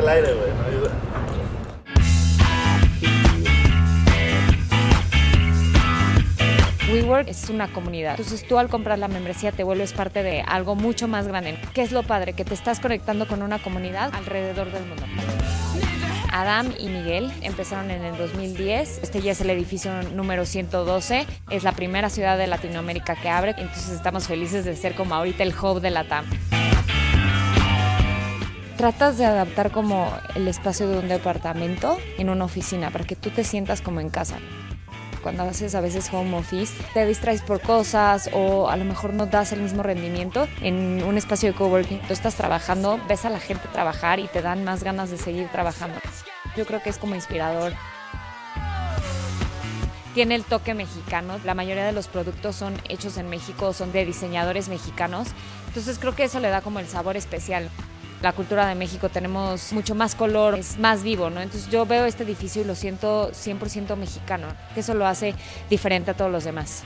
el aire, güey. Ayuda. WeWork es una comunidad. Entonces tú al comprar la membresía te vuelves parte de algo mucho más grande. ¿Qué es lo padre? Que te estás conectando con una comunidad alrededor del mundo. Adam y Miguel empezaron en el 2010. Este ya es el edificio número 112. Es la primera ciudad de Latinoamérica que abre. Entonces estamos felices de ser como ahorita el hub de la TAM. Tratas de adaptar como el espacio de un departamento en una oficina para que tú te sientas como en casa cuando haces a veces home office, te distraes por cosas o a lo mejor no das el mismo rendimiento en un espacio de coworking. Tú estás trabajando, ves a la gente trabajar y te dan más ganas de seguir trabajando. Yo creo que es como inspirador. Tiene el toque mexicano. La mayoría de los productos son hechos en México, son de diseñadores mexicanos. Entonces creo que eso le da como el sabor especial la cultura de México tenemos mucho más color, es más vivo, ¿no? Entonces yo veo este edificio y lo siento 100% mexicano, que eso lo hace diferente a todos los demás.